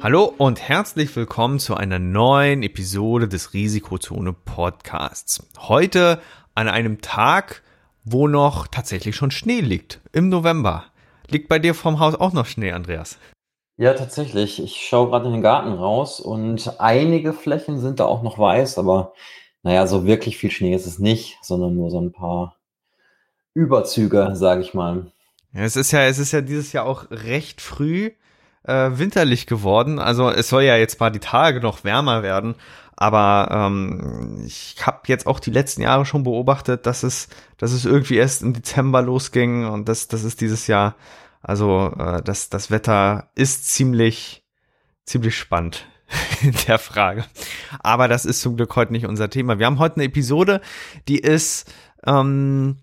Hallo und herzlich willkommen zu einer neuen Episode des Risikozone Podcasts. Heute an einem Tag, wo noch tatsächlich schon Schnee liegt, im November. Liegt bei dir vom Haus auch noch Schnee, Andreas? Ja, tatsächlich. Ich schaue gerade in den Garten raus und einige Flächen sind da auch noch weiß, aber naja, so wirklich viel Schnee ist es nicht, sondern nur so ein paar Überzüge, sage ich mal. Ja, es ist ja, es ist ja dieses Jahr auch recht früh äh, winterlich geworden. Also es soll ja jetzt mal die Tage noch wärmer werden, aber ähm, ich habe jetzt auch die letzten Jahre schon beobachtet, dass es, dass es irgendwie erst im Dezember losging und das, das ist dieses Jahr. Also äh, das, das Wetter ist ziemlich, ziemlich spannend in der Frage. Aber das ist zum Glück heute nicht unser Thema. Wir haben heute eine Episode, die ist ähm,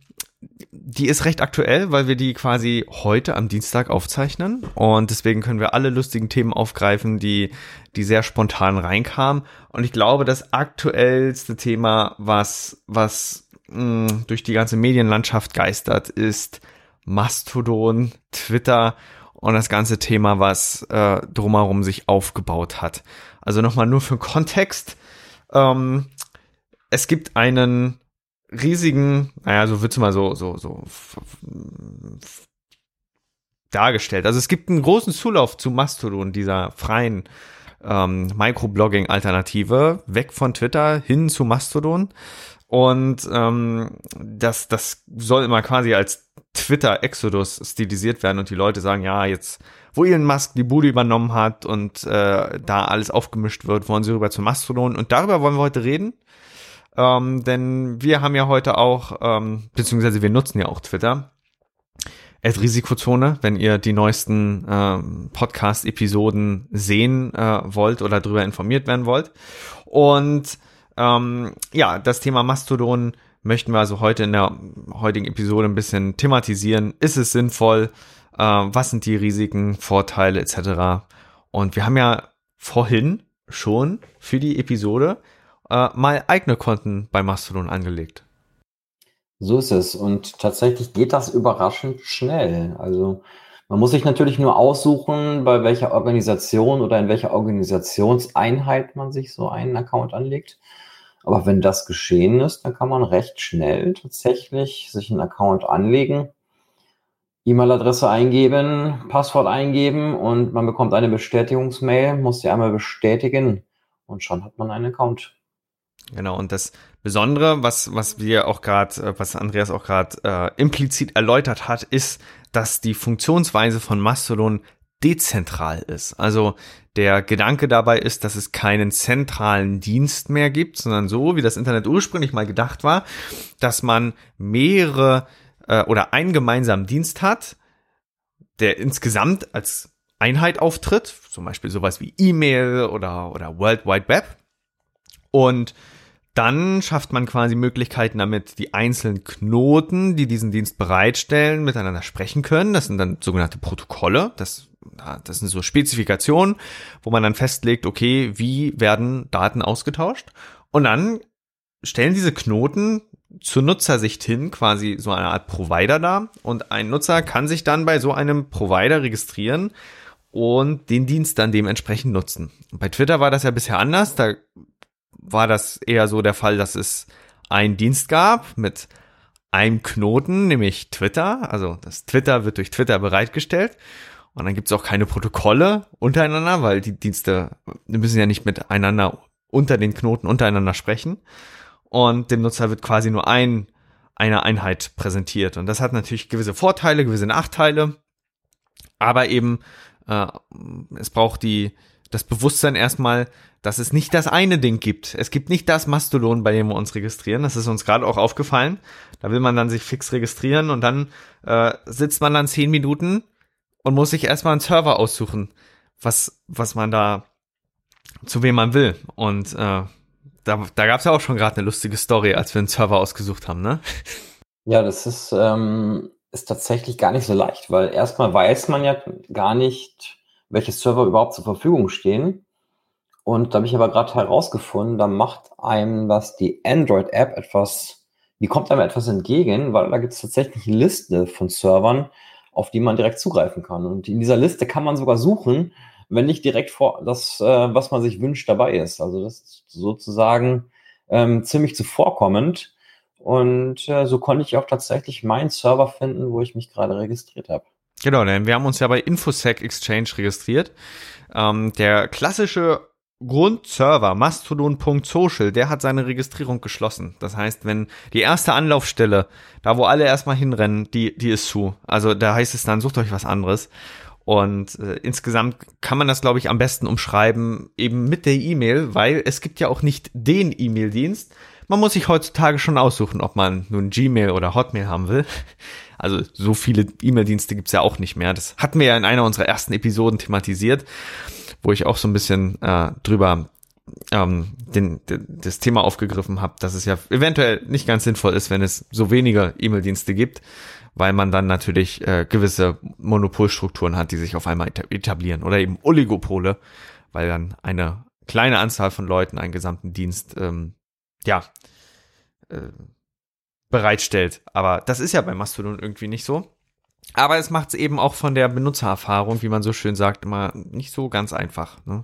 die ist recht aktuell, weil wir die quasi heute am Dienstag aufzeichnen und deswegen können wir alle lustigen Themen aufgreifen, die die sehr spontan reinkamen und ich glaube, das aktuellste Thema, was was mh, hm, durch die ganze Medienlandschaft geistert, ist Mastodon, Twitter und das ganze Thema, was äh, drumherum sich aufgebaut hat. Also nochmal nur für Kontext. Ähm, es gibt einen riesigen, naja, so wird's mal so, so, so dargestellt. Also es gibt einen großen Zulauf zu Mastodon, dieser freien ähm, Microblogging-Alternative, weg von Twitter hin zu Mastodon. Und ähm, das, das soll immer quasi als Twitter-Exodus stilisiert werden und die Leute sagen, ja, jetzt, wo Elon Musk die Bude übernommen hat und äh, da alles aufgemischt wird, wollen sie rüber zu Mastodon. Und darüber wollen wir heute reden. Ähm, denn wir haben ja heute auch, ähm, beziehungsweise wir nutzen ja auch Twitter. Als Risikozone, wenn ihr die neuesten ähm, Podcast-Episoden sehen äh, wollt oder darüber informiert werden wollt. Und ähm, ja, das Thema Mastodon möchten wir also heute in der heutigen Episode ein bisschen thematisieren. Ist es sinnvoll? Äh, was sind die Risiken, Vorteile etc.? Und wir haben ja vorhin schon für die Episode äh, mal eigene Konten bei Mastodon angelegt. So ist es. Und tatsächlich geht das überraschend schnell. Also man muss sich natürlich nur aussuchen, bei welcher Organisation oder in welcher Organisationseinheit man sich so einen Account anlegt. Aber wenn das geschehen ist, dann kann man recht schnell tatsächlich sich einen Account anlegen, E-Mail-Adresse eingeben, Passwort eingeben und man bekommt eine Bestätigungsmail, muss sie einmal bestätigen und schon hat man einen Account. Genau, und das Besondere, was, was wir auch gerade, äh, was Andreas auch gerade äh, implizit erläutert hat, ist, dass die Funktionsweise von Mastodon dezentral ist. Also der Gedanke dabei ist, dass es keinen zentralen Dienst mehr gibt, sondern so, wie das Internet ursprünglich mal gedacht war, dass man mehrere äh, oder einen gemeinsamen Dienst hat, der insgesamt als Einheit auftritt, zum Beispiel sowas wie E-Mail oder, oder World Wide Web. Und dann schafft man quasi Möglichkeiten, damit die einzelnen Knoten, die diesen Dienst bereitstellen, miteinander sprechen können. Das sind dann sogenannte Protokolle. Das, das sind so Spezifikationen, wo man dann festlegt, okay, wie werden Daten ausgetauscht? Und dann stellen diese Knoten zur Nutzersicht hin quasi so eine Art Provider dar. Und ein Nutzer kann sich dann bei so einem Provider registrieren und den Dienst dann dementsprechend nutzen. bei Twitter war das ja bisher anders. Da war das eher so der Fall, dass es einen Dienst gab mit einem Knoten, nämlich Twitter. Also das Twitter wird durch Twitter bereitgestellt. Und dann gibt es auch keine Protokolle untereinander, weil die Dienste müssen ja nicht miteinander unter den Knoten untereinander sprechen. Und dem Nutzer wird quasi nur ein, eine Einheit präsentiert. Und das hat natürlich gewisse Vorteile, gewisse Nachteile. Aber eben, äh, es braucht die, das Bewusstsein erstmal, dass es nicht das eine Ding gibt. Es gibt nicht das Mastodon, bei dem wir uns registrieren. Das ist uns gerade auch aufgefallen. Da will man dann sich fix registrieren und dann äh, sitzt man dann zehn Minuten und muss sich erstmal einen Server aussuchen, was, was man da, zu wem man will. Und äh, da, da gab es ja auch schon gerade eine lustige Story, als wir einen Server ausgesucht haben, ne? Ja, das ist, ähm, ist tatsächlich gar nicht so leicht, weil erstmal weiß man ja gar nicht, welche Server überhaupt zur Verfügung stehen. Und da habe ich aber gerade herausgefunden, da macht einem das die Android-App etwas, die kommt einem etwas entgegen, weil da gibt es tatsächlich eine Liste von Servern, auf die man direkt zugreifen kann. Und in dieser Liste kann man sogar suchen, wenn nicht direkt vor das, äh, was man sich wünscht, dabei ist. Also das ist sozusagen ähm, ziemlich zuvorkommend. Und äh, so konnte ich auch tatsächlich meinen Server finden, wo ich mich gerade registriert habe. Genau, denn wir haben uns ja bei Infosec Exchange registriert. Ähm, der klassische Grundserver mastodon.social, der hat seine Registrierung geschlossen. Das heißt, wenn die erste Anlaufstelle, da wo alle erstmal hinrennen, die, die ist zu. Also da heißt es dann, sucht euch was anderes. Und äh, insgesamt kann man das, glaube ich, am besten umschreiben, eben mit der E-Mail, weil es gibt ja auch nicht den E-Mail-Dienst. Man muss sich heutzutage schon aussuchen, ob man nun Gmail oder Hotmail haben will. Also so viele E-Mail-Dienste gibt's ja auch nicht mehr. Das hatten wir ja in einer unserer ersten Episoden thematisiert wo ich auch so ein bisschen äh, drüber ähm, den, den, das Thema aufgegriffen habe, dass es ja eventuell nicht ganz sinnvoll ist, wenn es so wenige E-Mail-Dienste gibt, weil man dann natürlich äh, gewisse Monopolstrukturen hat, die sich auf einmal etablieren oder eben Oligopole, weil dann eine kleine Anzahl von Leuten einen gesamten Dienst ähm, ja äh, bereitstellt. Aber das ist ja bei Mastodon irgendwie nicht so. Aber es macht es eben auch von der Benutzererfahrung, wie man so schön sagt, immer nicht so ganz einfach. Ne?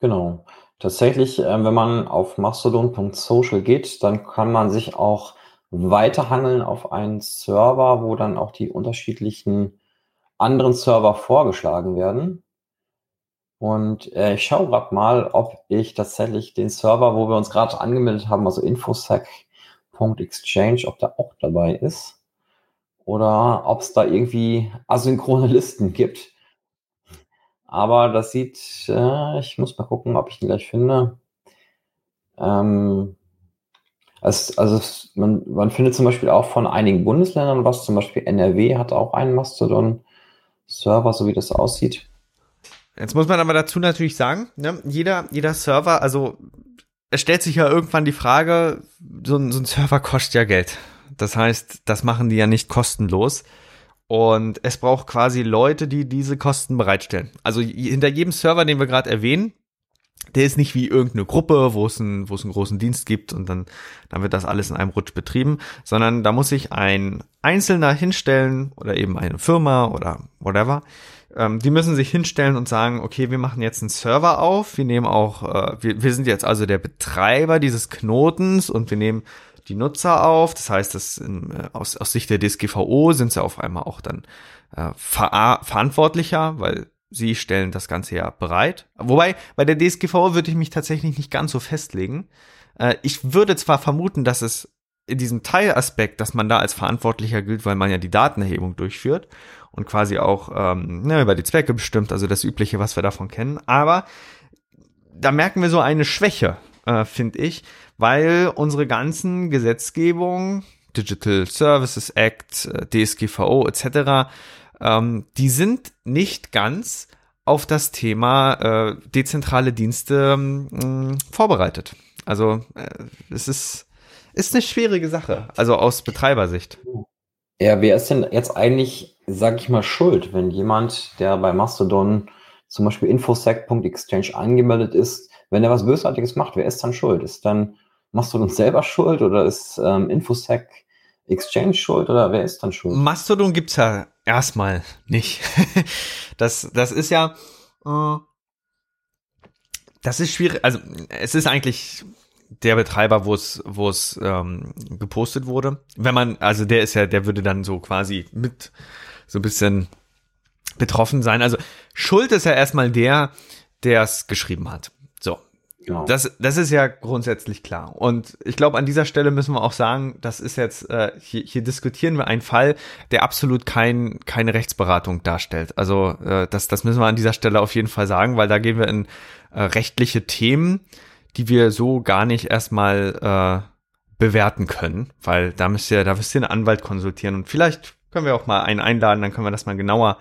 Genau. Tatsächlich, äh, wenn man auf mastodon.social geht, dann kann man sich auch weiterhangeln auf einen Server, wo dann auch die unterschiedlichen anderen Server vorgeschlagen werden. Und äh, ich schaue gerade mal, ob ich tatsächlich den Server, wo wir uns gerade angemeldet haben, also infosec.exchange, ob der auch dabei ist oder ob es da irgendwie asynchrone Listen gibt. Aber das sieht, äh, ich muss mal gucken, ob ich ihn gleich finde. Ähm, es, also es, man, man findet zum Beispiel auch von einigen Bundesländern was, zum Beispiel NRW hat auch einen Mastodon-Server, so wie das aussieht. Jetzt muss man aber dazu natürlich sagen, ne, jeder, jeder Server, also es stellt sich ja irgendwann die Frage, so ein, so ein Server kostet ja Geld. Das heißt, das machen die ja nicht kostenlos. Und es braucht quasi Leute, die diese Kosten bereitstellen. Also hinter jedem Server, den wir gerade erwähnen, der ist nicht wie irgendeine Gruppe, wo es, ein, wo es einen großen Dienst gibt und dann, dann wird das alles in einem Rutsch betrieben, sondern da muss sich ein Einzelner hinstellen oder eben eine Firma oder whatever. Ähm, die müssen sich hinstellen und sagen, okay, wir machen jetzt einen Server auf, wir nehmen auch, äh, wir, wir sind jetzt also der Betreiber dieses Knotens und wir nehmen die Nutzer auf. Das heißt, dass in, äh, aus, aus Sicht der DSGVO sind sie auf einmal auch dann äh, ver verantwortlicher, weil sie stellen das Ganze ja bereit. Wobei, bei der DSGVO würde ich mich tatsächlich nicht ganz so festlegen. Äh, ich würde zwar vermuten, dass es in diesem Teilaspekt, dass man da als Verantwortlicher gilt, weil man ja die Datenerhebung durchführt und quasi auch ähm, ne, über die Zwecke bestimmt, also das Übliche, was wir davon kennen. Aber da merken wir so eine Schwäche, äh, finde ich, weil unsere ganzen Gesetzgebung, Digital Services Act, äh, DSGVO etc., ähm, die sind nicht ganz auf das Thema äh, dezentrale Dienste ähm, vorbereitet. Also äh, es ist, ist eine schwierige Sache, also aus Betreibersicht. Ja, wer ist denn jetzt eigentlich, sag ich mal, schuld, wenn jemand, der bei Mastodon zum Beispiel infosec.exchange angemeldet ist, wenn er was Bösartiges macht, wer ist dann schuld? Ist dann Mastodon selber schuld oder ist ähm, Infosec Exchange schuld oder wer ist dann schuld? Mastodon gibt's ja erstmal nicht. das, das ist ja, äh, das ist schwierig. Also es ist eigentlich der Betreiber, wo es, wo es ähm, gepostet wurde. Wenn man, also der ist ja, der würde dann so quasi mit so ein bisschen betroffen sein. Also Schuld ist ja erstmal der, der es geschrieben hat. So, Genau. Das, das ist ja grundsätzlich klar. Und ich glaube, an dieser Stelle müssen wir auch sagen, das ist jetzt, äh, hier, hier diskutieren wir einen Fall, der absolut kein, keine Rechtsberatung darstellt. Also äh, das, das müssen wir an dieser Stelle auf jeden Fall sagen, weil da gehen wir in äh, rechtliche Themen, die wir so gar nicht erstmal äh, bewerten können, weil da müsst ihr, da müsst ihr einen Anwalt konsultieren und vielleicht können wir auch mal einen einladen, dann können wir das mal genauer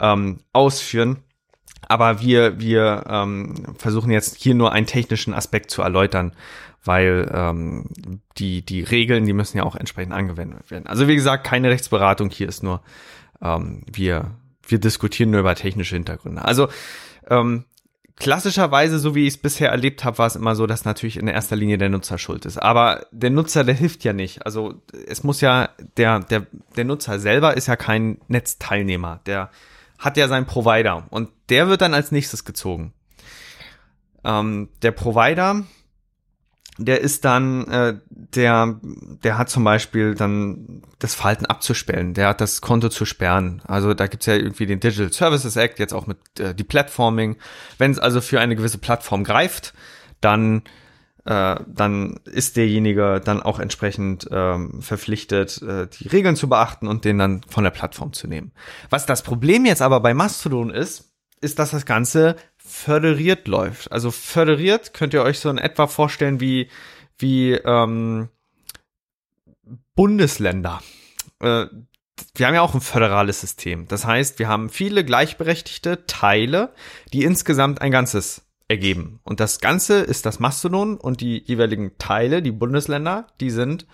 ähm, ausführen. Aber wir, wir ähm, versuchen jetzt hier nur einen technischen Aspekt zu erläutern, weil ähm, die, die Regeln, die müssen ja auch entsprechend angewendet werden. Also wie gesagt, keine Rechtsberatung, hier ist nur, ähm, wir, wir diskutieren nur über technische Hintergründe. Also ähm, klassischerweise, so wie ich es bisher erlebt habe, war es immer so, dass natürlich in erster Linie der Nutzer schuld ist. Aber der Nutzer, der hilft ja nicht. Also es muss ja, der, der, der Nutzer selber ist ja kein Netzteilnehmer. Der hat ja seinen Provider und der wird dann als nächstes gezogen. Ähm, der Provider, der ist dann, äh, der, der hat zum Beispiel dann das Verhalten abzusperren, der hat das Konto zu sperren. Also da gibt's ja irgendwie den Digital Services Act, jetzt auch mit äh, die Platforming. Wenn es also für eine gewisse Plattform greift, dann äh, dann ist derjenige dann auch entsprechend ähm, verpflichtet, äh, die Regeln zu beachten und den dann von der Plattform zu nehmen. Was das Problem jetzt aber bei Mastodon ist, ist, dass das Ganze föderiert läuft. Also föderiert könnt ihr euch so in etwa vorstellen wie, wie ähm, Bundesländer. Äh, wir haben ja auch ein föderales System. Das heißt, wir haben viele gleichberechtigte Teile, die insgesamt ein Ganzes ergeben. Und das Ganze ist das Mastodon und die jeweiligen Teile, die Bundesländer, die sind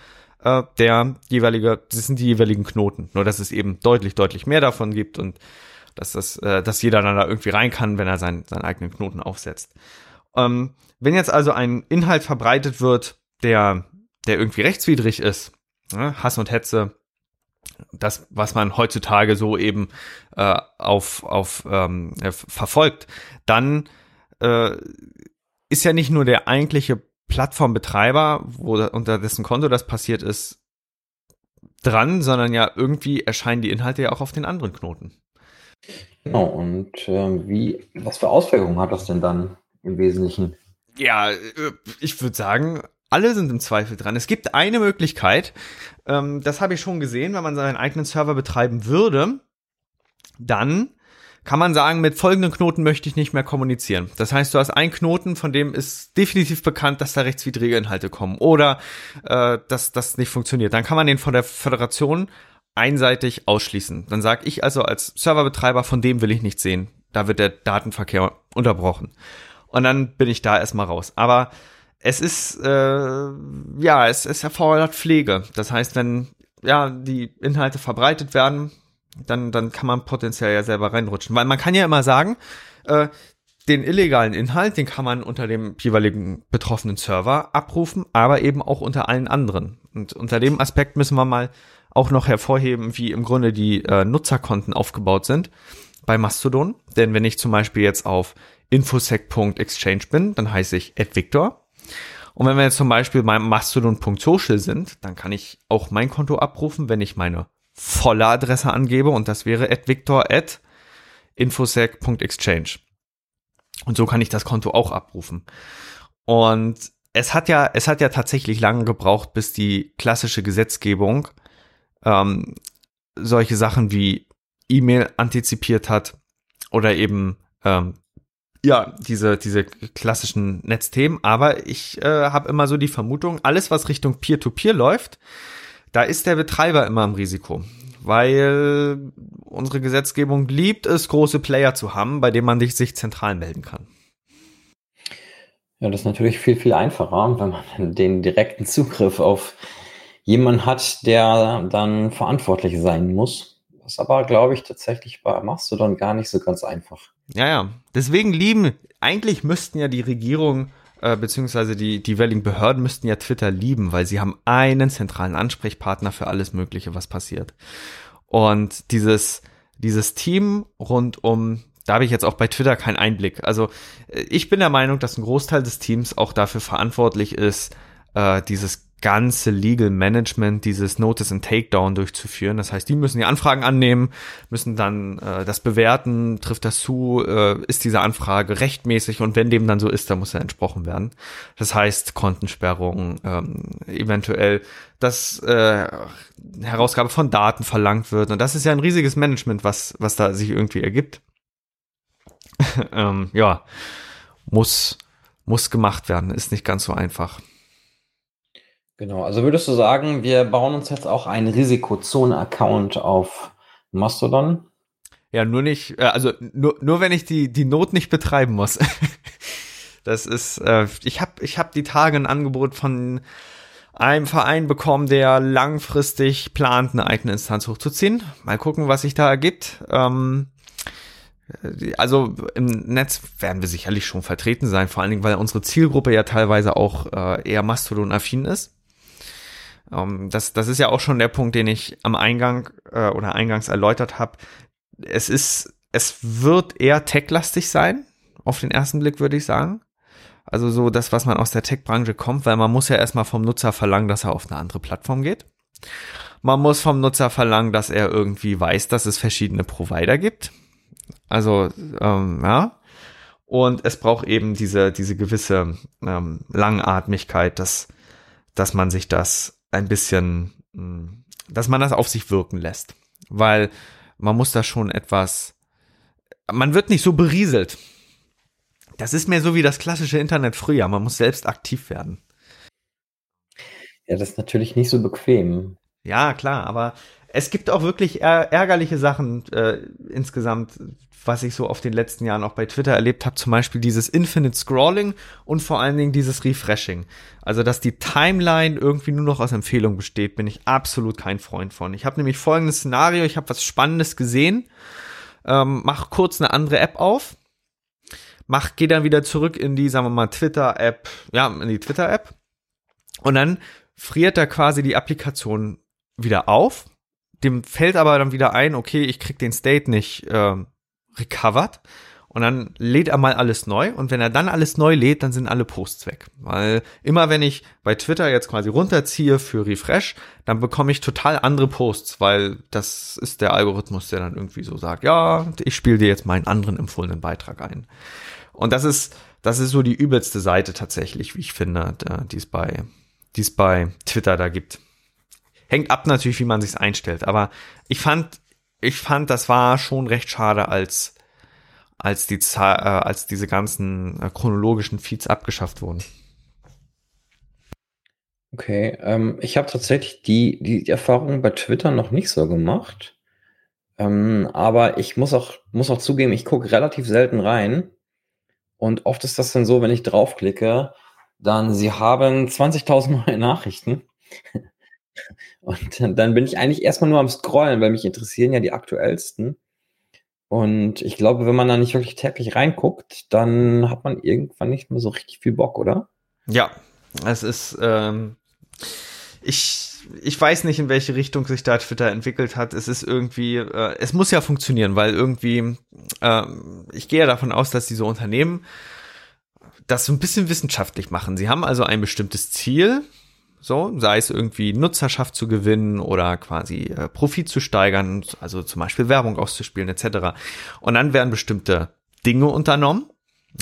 äh, der jeweilige, das sind die jeweiligen Knoten. Nur dass es eben deutlich, deutlich mehr davon gibt und dass das, äh, dass jeder dann da irgendwie rein kann, wenn er seinen, seinen eigenen Knoten aufsetzt. Ähm, wenn jetzt also ein Inhalt verbreitet wird, der, der irgendwie rechtswidrig ist, ne, Hass und Hetze, das, was man heutzutage so eben äh, auf, auf ähm, äh, verfolgt, dann äh, ist ja nicht nur der eigentliche Plattformbetreiber, wo unter dessen Konto das passiert ist, dran, sondern ja irgendwie erscheinen die Inhalte ja auch auf den anderen Knoten. Genau, und äh, wie, was für Auswirkungen hat das denn dann im Wesentlichen? Ja, äh, ich würde sagen, alle sind im Zweifel dran. Es gibt eine Möglichkeit, ähm, das habe ich schon gesehen, wenn man seinen eigenen Server betreiben würde, dann kann man sagen, mit folgenden Knoten möchte ich nicht mehr kommunizieren. Das heißt, du hast einen Knoten, von dem ist definitiv bekannt, dass da rechtswidrige Inhalte kommen oder äh, dass das nicht funktioniert. Dann kann man den von der Föderation einseitig ausschließen. Dann sage ich also als Serverbetreiber, von dem will ich nichts sehen. Da wird der Datenverkehr unterbrochen. Und dann bin ich da erstmal raus. Aber es ist, äh, ja, es, es erfordert Pflege. Das heißt, wenn ja die Inhalte verbreitet werden, dann, dann kann man potenziell ja selber reinrutschen. Weil man kann ja immer sagen, äh, den illegalen Inhalt, den kann man unter dem jeweiligen betroffenen Server abrufen, aber eben auch unter allen anderen. Und unter dem Aspekt müssen wir mal auch noch hervorheben, wie im Grunde die äh, Nutzerkonten aufgebaut sind bei Mastodon. Denn wenn ich zum Beispiel jetzt auf infosec.exchange bin, dann heiße ich Edvictor. Und wenn wir jetzt zum Beispiel bei mastodon.social sind, dann kann ich auch mein Konto abrufen, wenn ich meine volle Adresse angebe und das wäre @victor@infosec.exchange. Und so kann ich das Konto auch abrufen. Und es hat ja, es hat ja tatsächlich lange gebraucht, bis die klassische Gesetzgebung ähm, solche Sachen wie E-Mail antizipiert hat oder eben ähm, ja diese diese klassischen Netzthemen. Aber ich äh, habe immer so die Vermutung, alles was Richtung Peer-to-Peer -Peer läuft, da ist der Betreiber immer im Risiko, weil unsere Gesetzgebung liebt es, große Player zu haben, bei denen man sich zentral melden kann. Ja, das ist natürlich viel, viel einfacher, wenn man den direkten Zugriff auf jemanden hat, der dann verantwortlich sein muss. Ist aber, glaube ich, tatsächlich bei Mastodon gar nicht so ganz einfach. Ja, ja. Deswegen lieben, eigentlich müssten ja die Regierungen äh, beziehungsweise die, die jeweiligen Behörden müssten ja Twitter lieben, weil sie haben einen zentralen Ansprechpartner für alles Mögliche, was passiert. Und dieses, dieses Team rund um, da habe ich jetzt auch bei Twitter keinen Einblick. Also äh, ich bin der Meinung, dass ein Großteil des Teams auch dafür verantwortlich ist, äh, dieses ganze Legal Management dieses Notice and Takedown durchzuführen. Das heißt, die müssen die Anfragen annehmen, müssen dann äh, das bewerten, trifft das zu, äh, ist diese Anfrage rechtmäßig und wenn dem dann so ist, dann muss er entsprochen werden. Das heißt, Kontensperrung, ähm, eventuell, dass äh, Herausgabe von Daten verlangt wird. Und das ist ja ein riesiges Management, was, was da sich irgendwie ergibt. ähm, ja, muss, muss gemacht werden, ist nicht ganz so einfach. Genau, also würdest du sagen, wir bauen uns jetzt auch einen Risikozone-Account auf Mastodon? Ja, nur nicht, äh, also nur, nur wenn ich die, die Not nicht betreiben muss. das ist, äh, ich habe ich hab die Tage ein Angebot von einem Verein bekommen, der langfristig plant, eine eigene Instanz hochzuziehen. Mal gucken, was sich da ergibt. Ähm, also im Netz werden wir sicherlich schon vertreten sein, vor allen Dingen, weil unsere Zielgruppe ja teilweise auch äh, eher Mastodon-affin ist. Ähm, das, das ist ja auch schon der Punkt, den ich am Eingang äh, oder eingangs erläutert habe. Es ist, es wird eher tech-lastig sein, auf den ersten Blick würde ich sagen. Also so das, was man aus der Tech-Branche kommt, weil man muss ja erstmal vom Nutzer verlangen, dass er auf eine andere Plattform geht. Man muss vom Nutzer verlangen, dass er irgendwie weiß, dass es verschiedene Provider gibt. Also, ähm, ja. Und es braucht eben diese, diese gewisse ähm, Langatmigkeit, dass, dass man sich das ein bisschen, hm, dass man das auf sich wirken lässt. Weil man muss da schon etwas, man wird nicht so berieselt. Das ist mehr so wie das klassische Internet früher. Man muss selbst aktiv werden. Ja, das ist natürlich nicht so bequem. Ja, klar, aber es gibt auch wirklich ärgerliche Sachen äh, insgesamt, was ich so auf den letzten Jahren auch bei Twitter erlebt habe, zum Beispiel dieses Infinite Scrolling und vor allen Dingen dieses Refreshing. Also, dass die Timeline irgendwie nur noch aus Empfehlungen besteht, bin ich absolut kein Freund von. Ich habe nämlich folgendes Szenario, ich habe was Spannendes gesehen, ähm, mach kurz eine andere App auf, mach, geh dann wieder zurück in die, sagen wir mal, Twitter-App, ja, in die Twitter-App und dann friert da quasi die Applikation wieder auf. Dem fällt aber dann wieder ein, okay, ich krieg den State nicht ähm, recovered. Und dann lädt er mal alles neu. Und wenn er dann alles neu lädt, dann sind alle Posts weg. Weil immer wenn ich bei Twitter jetzt quasi runterziehe für Refresh, dann bekomme ich total andere Posts, weil das ist der Algorithmus, der dann irgendwie so sagt, ja, ich spiele dir jetzt meinen anderen empfohlenen Beitrag ein. Und das ist, das ist so die übelste Seite tatsächlich, wie ich finde, die es bei, die es bei Twitter da gibt. Hängt ab natürlich, wie man sich's einstellt. Aber ich fand, ich fand, das war schon recht schade, als, als, die, äh, als diese ganzen äh, chronologischen Feeds abgeschafft wurden. Okay, ähm, ich habe tatsächlich die, die, die Erfahrung bei Twitter noch nicht so gemacht. Ähm, aber ich muss auch, muss auch zugeben, ich gucke relativ selten rein. Und oft ist das dann so, wenn ich draufklicke, dann sie haben 20.000 neue Nachrichten. Und dann bin ich eigentlich erstmal nur am Scrollen, weil mich interessieren ja die aktuellsten. Und ich glaube, wenn man da nicht wirklich täglich reinguckt, dann hat man irgendwann nicht mehr so richtig viel Bock, oder? Ja, es ist, ähm, ich, ich weiß nicht, in welche Richtung sich da Twitter entwickelt hat. Es ist irgendwie, äh, es muss ja funktionieren, weil irgendwie, äh, ich gehe ja davon aus, dass diese Unternehmen das so ein bisschen wissenschaftlich machen. Sie haben also ein bestimmtes Ziel, so, sei es irgendwie Nutzerschaft zu gewinnen oder quasi äh, Profit zu steigern, also zum Beispiel Werbung auszuspielen etc. Und dann werden bestimmte Dinge unternommen.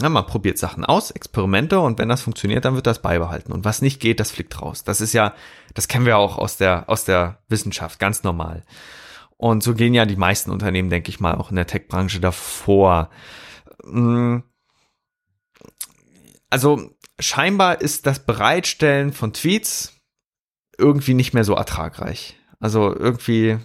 Ja, man probiert Sachen aus, Experimente und wenn das funktioniert, dann wird das beibehalten. Und was nicht geht, das fliegt raus. Das ist ja, das kennen wir auch aus der, aus der Wissenschaft, ganz normal. Und so gehen ja die meisten Unternehmen, denke ich mal, auch in der Tech-Branche davor. Hm. Also scheinbar ist das Bereitstellen von Tweets irgendwie nicht mehr so ertragreich. Also irgendwie,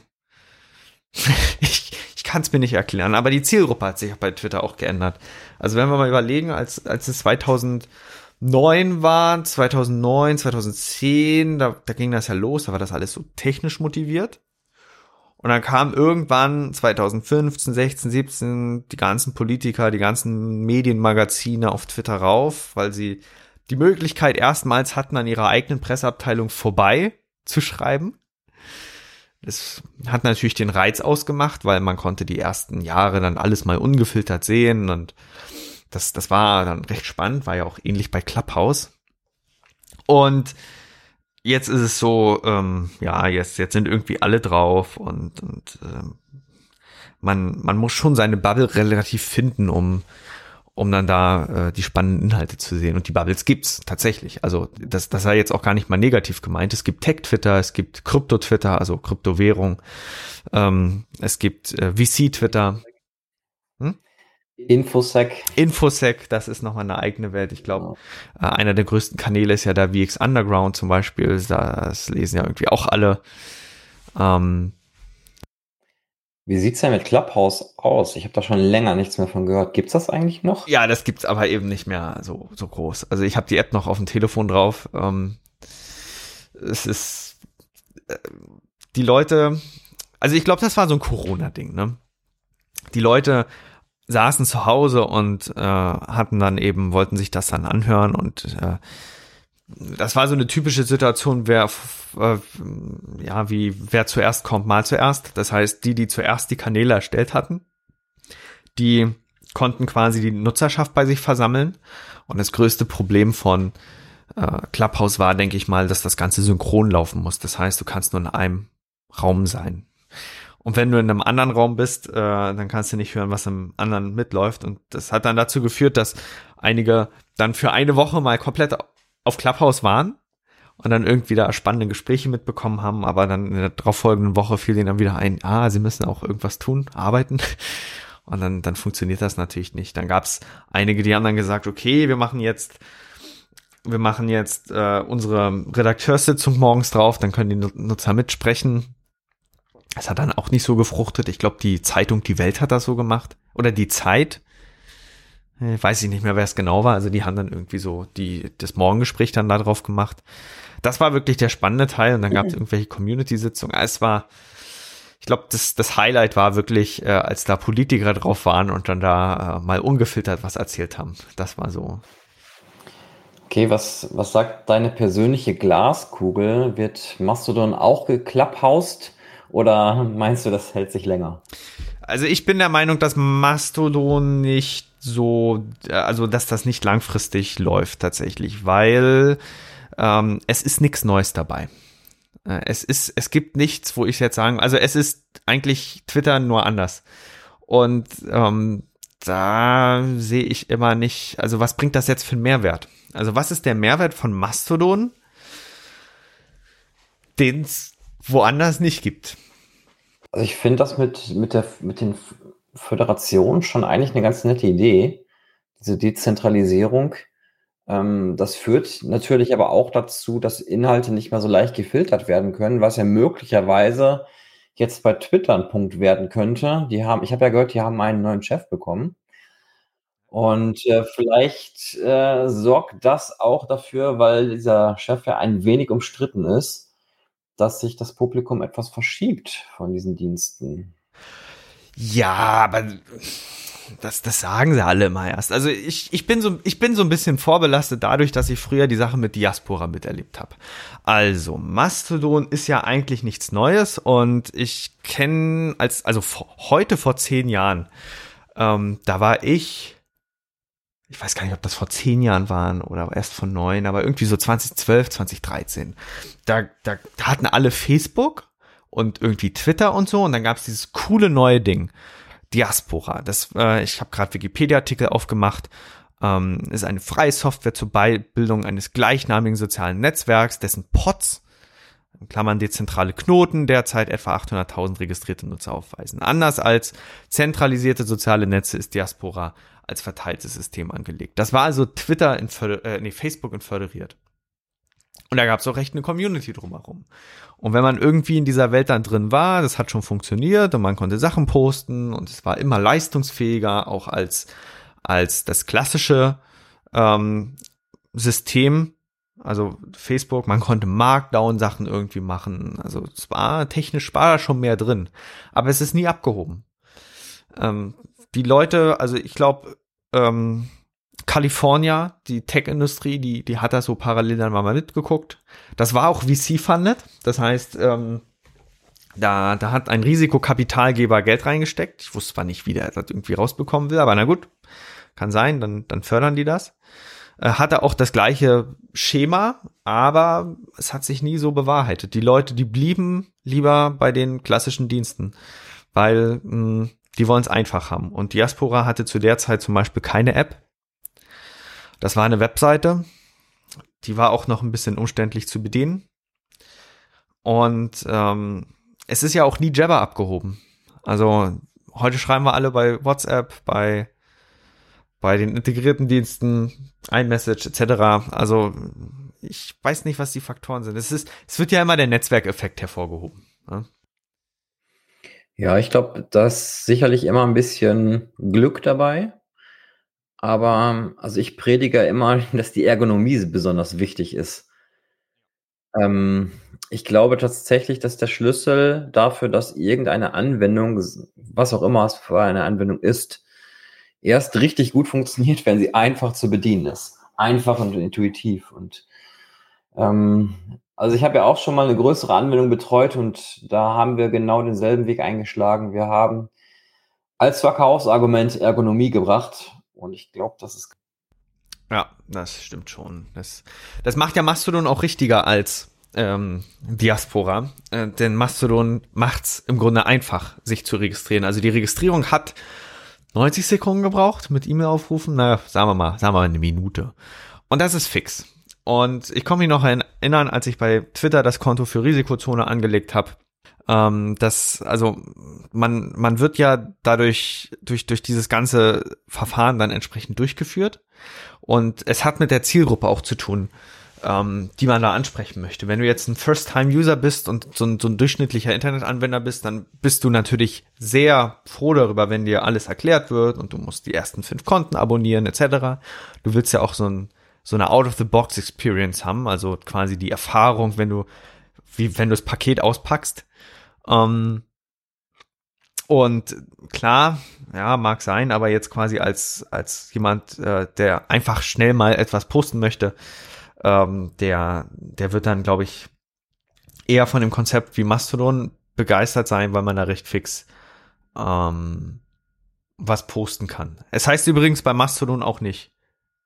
ich, ich kann es mir nicht erklären, aber die Zielgruppe hat sich bei Twitter auch geändert. Also wenn wir mal überlegen, als, als es 2009 war, 2009, 2010, da, da ging das ja los, da war das alles so technisch motiviert. Und dann kam irgendwann 2015, 16, 17 die ganzen Politiker, die ganzen Medienmagazine auf Twitter rauf, weil sie die Möglichkeit erstmals hatten, an ihrer eigenen Presseabteilung vorbei zu schreiben. Das hat natürlich den Reiz ausgemacht, weil man konnte die ersten Jahre dann alles mal ungefiltert sehen und das, das war dann recht spannend, war ja auch ähnlich bei Clubhouse. Und jetzt ist es so, ähm, ja, jetzt, jetzt sind irgendwie alle drauf und, und ähm, man, man muss schon seine Bubble relativ finden, um, um dann da äh, die spannenden Inhalte zu sehen. Und die Bubbles gibt's tatsächlich. Also das, das sei jetzt auch gar nicht mal negativ gemeint. Es gibt Tech-Twitter, es gibt Krypto-Twitter, also Kryptowährung. Ähm, es gibt äh, VC-Twitter. Hm? Infosec. Infosec, das ist nochmal eine eigene Welt. Ich glaube, äh, einer der größten Kanäle ist ja da VX Underground zum Beispiel. Das lesen ja irgendwie auch alle. Ähm, wie sieht's denn mit Clubhouse aus? Ich habe da schon länger nichts mehr von gehört. Gibt's das eigentlich noch? Ja, das gibt's aber eben nicht mehr so so groß. Also ich habe die App noch auf dem Telefon drauf. Ähm, es ist äh, die Leute. Also ich glaube, das war so ein Corona-Ding. Ne? Die Leute saßen zu Hause und äh, hatten dann eben wollten sich das dann anhören und äh, das war so eine typische Situation, wer, äh, ja, wie, wer zuerst kommt, mal zuerst. Das heißt, die, die zuerst die Kanäle erstellt hatten, die konnten quasi die Nutzerschaft bei sich versammeln. Und das größte Problem von äh, Clubhouse war, denke ich mal, dass das Ganze synchron laufen muss. Das heißt, du kannst nur in einem Raum sein. Und wenn du in einem anderen Raum bist, äh, dann kannst du nicht hören, was im anderen mitläuft. Und das hat dann dazu geführt, dass einige dann für eine Woche mal komplett auf Clubhouse waren und dann irgendwie da spannende Gespräche mitbekommen haben, aber dann in der darauffolgenden Woche fiel ihnen dann wieder ein, ah, sie müssen auch irgendwas tun, arbeiten. Und dann, dann funktioniert das natürlich nicht. Dann gab es einige, die haben dann gesagt, okay, wir machen jetzt, wir machen jetzt äh, unsere Redakteurssitzung morgens drauf, dann können die Nutzer mitsprechen. Es hat dann auch nicht so gefruchtet. Ich glaube, die Zeitung Die Welt hat das so gemacht. Oder die Zeit. Äh, weiß ich nicht mehr, wer es genau war. Also die haben dann irgendwie so die, das Morgengespräch dann da drauf gemacht. Das war wirklich der spannende Teil und dann gab es mhm. irgendwelche Community-Sitzungen. Es war, ich glaube, das, das Highlight war wirklich, äh, als da Politiker drauf waren und dann da äh, mal ungefiltert was erzählt haben. Das war so. Okay, was, was sagt deine persönliche Glaskugel? Wird Mastodon auch geklapphaust oder meinst du, das hält sich länger? Also ich bin der Meinung, dass Mastodon nicht so, also dass das nicht langfristig läuft tatsächlich, weil ähm, es ist nichts Neues dabei. Äh, es ist, es gibt nichts, wo ich jetzt sagen, also es ist eigentlich Twitter nur anders. Und ähm, da sehe ich immer nicht, also was bringt das jetzt für einen Mehrwert? Also was ist der Mehrwert von Mastodon, den es woanders nicht gibt? Also ich finde das mit, mit, der, mit den Föderation schon eigentlich eine ganz nette Idee, diese Dezentralisierung. Ähm, das führt natürlich aber auch dazu, dass Inhalte nicht mehr so leicht gefiltert werden können, was ja möglicherweise jetzt bei Twitter ein Punkt werden könnte. Die haben, ich habe ja gehört, die haben einen neuen Chef bekommen. Und äh, vielleicht äh, sorgt das auch dafür, weil dieser Chef ja ein wenig umstritten ist, dass sich das Publikum etwas verschiebt von diesen Diensten. Ja, aber das, das sagen sie alle immer erst. Also ich, ich, bin so, ich bin so ein bisschen vorbelastet dadurch, dass ich früher die Sache mit Diaspora miterlebt habe. Also, Mastodon ist ja eigentlich nichts Neues und ich kenne als, also heute vor zehn Jahren, ähm, da war ich, ich weiß gar nicht, ob das vor zehn Jahren waren oder erst vor neun, aber irgendwie so 2012, 2013. Da, da, da hatten alle Facebook und irgendwie Twitter und so. Und dann gab es dieses coole neue Ding, Diaspora. Das, äh, ich habe gerade Wikipedia-Artikel aufgemacht. Ähm, ist eine freie Software zur Beibildung eines gleichnamigen sozialen Netzwerks, dessen Pots in Klammern dezentrale Knoten derzeit etwa 800.000 registrierte Nutzer aufweisen. Anders als zentralisierte soziale Netze ist Diaspora als verteiltes System angelegt. Das war also Twitter in, äh, nee, Facebook in föderiert. Und da gab es auch recht eine Community drumherum. Und wenn man irgendwie in dieser Welt dann drin war, das hat schon funktioniert und man konnte Sachen posten und es war immer leistungsfähiger, auch als, als das klassische ähm, System. Also Facebook, man konnte Markdown-Sachen irgendwie machen. Also es war technisch war da schon mehr drin. Aber es ist nie abgehoben. Ähm, die Leute, also ich glaube, ähm, California, die Tech-Industrie, die, die hat da so parallel dann mal mitgeguckt. Das war auch VC-funded. Das heißt, ähm, da, da hat ein Risikokapitalgeber Geld reingesteckt. Ich wusste zwar nicht, wie der das irgendwie rausbekommen will, aber na gut, kann sein, dann, dann fördern die das. äh, hatte auch das gleiche Schema, aber es hat sich nie so bewahrheitet. Die Leute, die blieben lieber bei den klassischen Diensten, weil mh, hm, die wollen es einfach haben. Und Diaspora hatte zu der Zeit zum Beispiel keine App. Das war eine Webseite, die war auch noch ein bisschen umständlich zu bedienen. Und ähm, es ist ja auch nie Jabber abgehoben. Also heute schreiben wir alle bei WhatsApp, bei bei den integrierten Diensten, iMessage etc. Also ich weiß nicht, was die Faktoren sind. Es ist, es wird ja immer der Netzwerkeffekt hervorgehoben. Ne? Ja, ich glaube, da ist sicherlich immer ein bisschen Glück dabei. Aber also ich predige immer, dass die Ergonomie besonders wichtig ist. Ähm, ich glaube tatsächlich, dass der Schlüssel dafür, dass irgendeine Anwendung, was auch immer es für eine Anwendung ist, erst richtig gut funktioniert, wenn sie einfach zu bedienen ist. Einfach und intuitiv. Und ähm, also ich habe ja auch schon mal eine größere Anwendung betreut und da haben wir genau denselben Weg eingeschlagen. Wir haben als Verkaufsargument Ergonomie gebracht und ich glaube, das ist ja, das stimmt schon. Das, das macht ja Mastodon auch richtiger als ähm, Diaspora, äh, denn Mastodon macht's im Grunde einfach, sich zu registrieren. Also die Registrierung hat 90 Sekunden gebraucht mit E-Mail-Aufrufen, na, sagen wir mal, sagen wir mal eine Minute. Und das ist fix. Und ich komme mich noch erinnern, als ich bei Twitter das Konto für Risikozone angelegt habe, ähm, dass, also man, man wird ja dadurch, durch, durch dieses ganze Verfahren dann entsprechend durchgeführt. Und es hat mit der Zielgruppe auch zu tun ähm, die man da ansprechen möchte. Wenn du jetzt ein First-Time-User bist und so ein, so ein durchschnittlicher Internetanwender bist, dann bist du natürlich sehr froh darüber, wenn dir alles erklärt wird und du musst die ersten fünf Konten abonnieren etc. Du willst ja auch so, ein, so eine Out-of-the-Box-Experience haben, also quasi die Erfahrung, wenn du, wie wenn du das Paket auspackst. Ähm, und klar, ja, mag sein, aber jetzt quasi als, als jemand, äh, der einfach schnell mal etwas posten möchte, ähm, der, der wird dann, glaube ich, eher von dem Konzept wie Mastodon begeistert sein, weil man da recht fix ähm, was posten kann. Es heißt übrigens bei Mastodon auch nicht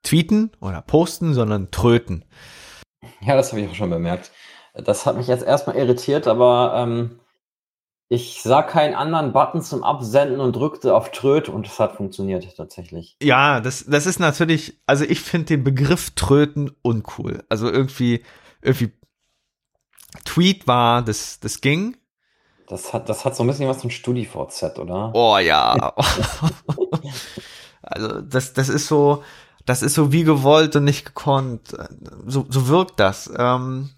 tweeten oder posten, sondern tröten. Ja, das habe ich auch schon bemerkt. Das hat mich jetzt erstmal irritiert, aber ähm, ich sah keinen anderen Button zum Absenden und drückte auf Tröt und es hat funktioniert tatsächlich. Ja, das, das ist natürlich, also ich finde den Begriff Tröten uncool. Also irgendwie, irgendwie Tweet war, das, das ging. Das hat, das hat so ein bisschen was von StudiVZ, oder? Oh ja. also das, das ist so, das ist so wie gewollt und nicht gekonnt. So, so wirkt das. Ähm,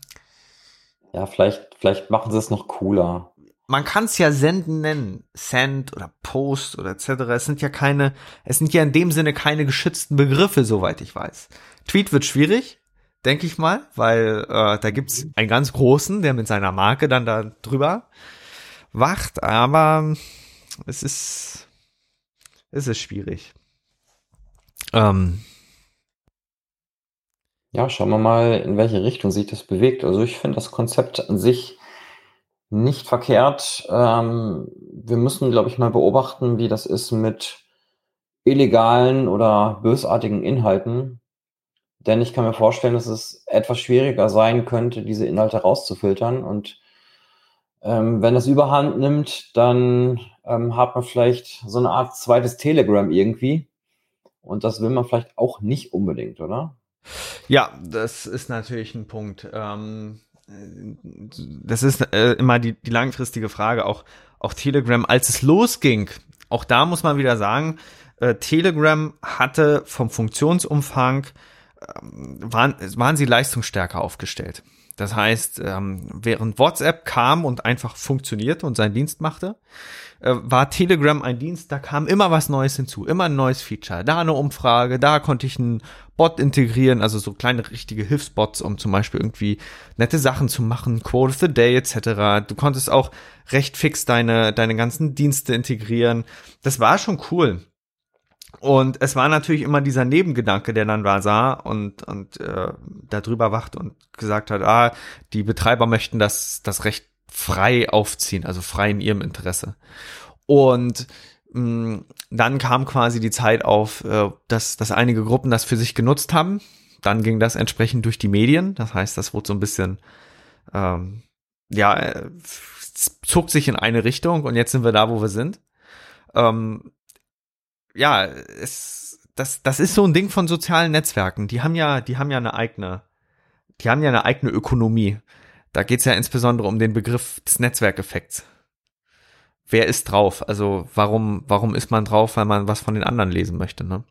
ja, vielleicht, vielleicht machen sie es noch cooler man kann es ja senden nennen, Send oder Post oder etc. Es sind ja keine, es sind ja in dem Sinne keine geschützten Begriffe, soweit ich weiß. Tweet wird schwierig, denke ich mal, weil äh, da gibt's einen ganz großen, der mit seiner Marke dann da drüber wacht, aber es ist, es ist schwierig. Ähm, ja, schauen wir mal, in welche Richtung sich das bewegt. Also ich finde das Konzept an sich nicht verkehrt. Ähm, wir müssen, glaube ich, mal beobachten, wie das ist mit illegalen oder bösartigen Inhalten. Denn ich kann mir vorstellen, dass es etwas schwieriger sein könnte, diese Inhalte rauszufiltern. Und ähm, wenn das überhand nimmt, dann ähm, hat man vielleicht so eine Art zweites Telegram irgendwie. Und das will man vielleicht auch nicht unbedingt, oder? Ja, das ist natürlich ein Punkt. Ähm das ist äh, immer die, die langfristige Frage, auch, auch Telegram, als es losging, auch da muss man wieder sagen, äh, Telegram hatte vom Funktionsumfang, äh, waren, waren sie leistungsstärker aufgestellt. Das heißt, ähm, während WhatsApp kam und einfach funktionierte und seinen Dienst machte, äh, war Telegram ein Dienst, da kam immer was Neues hinzu, immer ein neues Feature. Da eine Umfrage, da konnte ich einen Bot integrieren, also so kleine richtige Hilfsbots, um zum Beispiel irgendwie nette Sachen zu machen, Quote of the Day etc. Du konntest auch recht fix deine, deine ganzen Dienste integrieren. Das war schon cool. Und es war natürlich immer dieser Nebengedanke, der dann da sah und, und äh, darüber wacht und gesagt hat, ah, die Betreiber möchten das, das recht frei aufziehen, also frei in ihrem Interesse. Und Mm, dann kam quasi die Zeit auf, äh, dass, dass einige Gruppen das für sich genutzt haben. Dann ging das entsprechend durch die Medien. Das heißt, das wurde so ein bisschen, ähm, ja, äh, zog sich in eine Richtung und jetzt sind wir da, wo wir sind. Ähm, ja, es, das, das ist so ein Ding von sozialen Netzwerken. Die haben ja, die haben ja eine eigene, die haben ja eine eigene Ökonomie. Da geht's ja insbesondere um den Begriff des Netzwerkeffekts wer ist drauf? Also warum, warum ist man drauf, weil man was von den anderen lesen möchte, ne?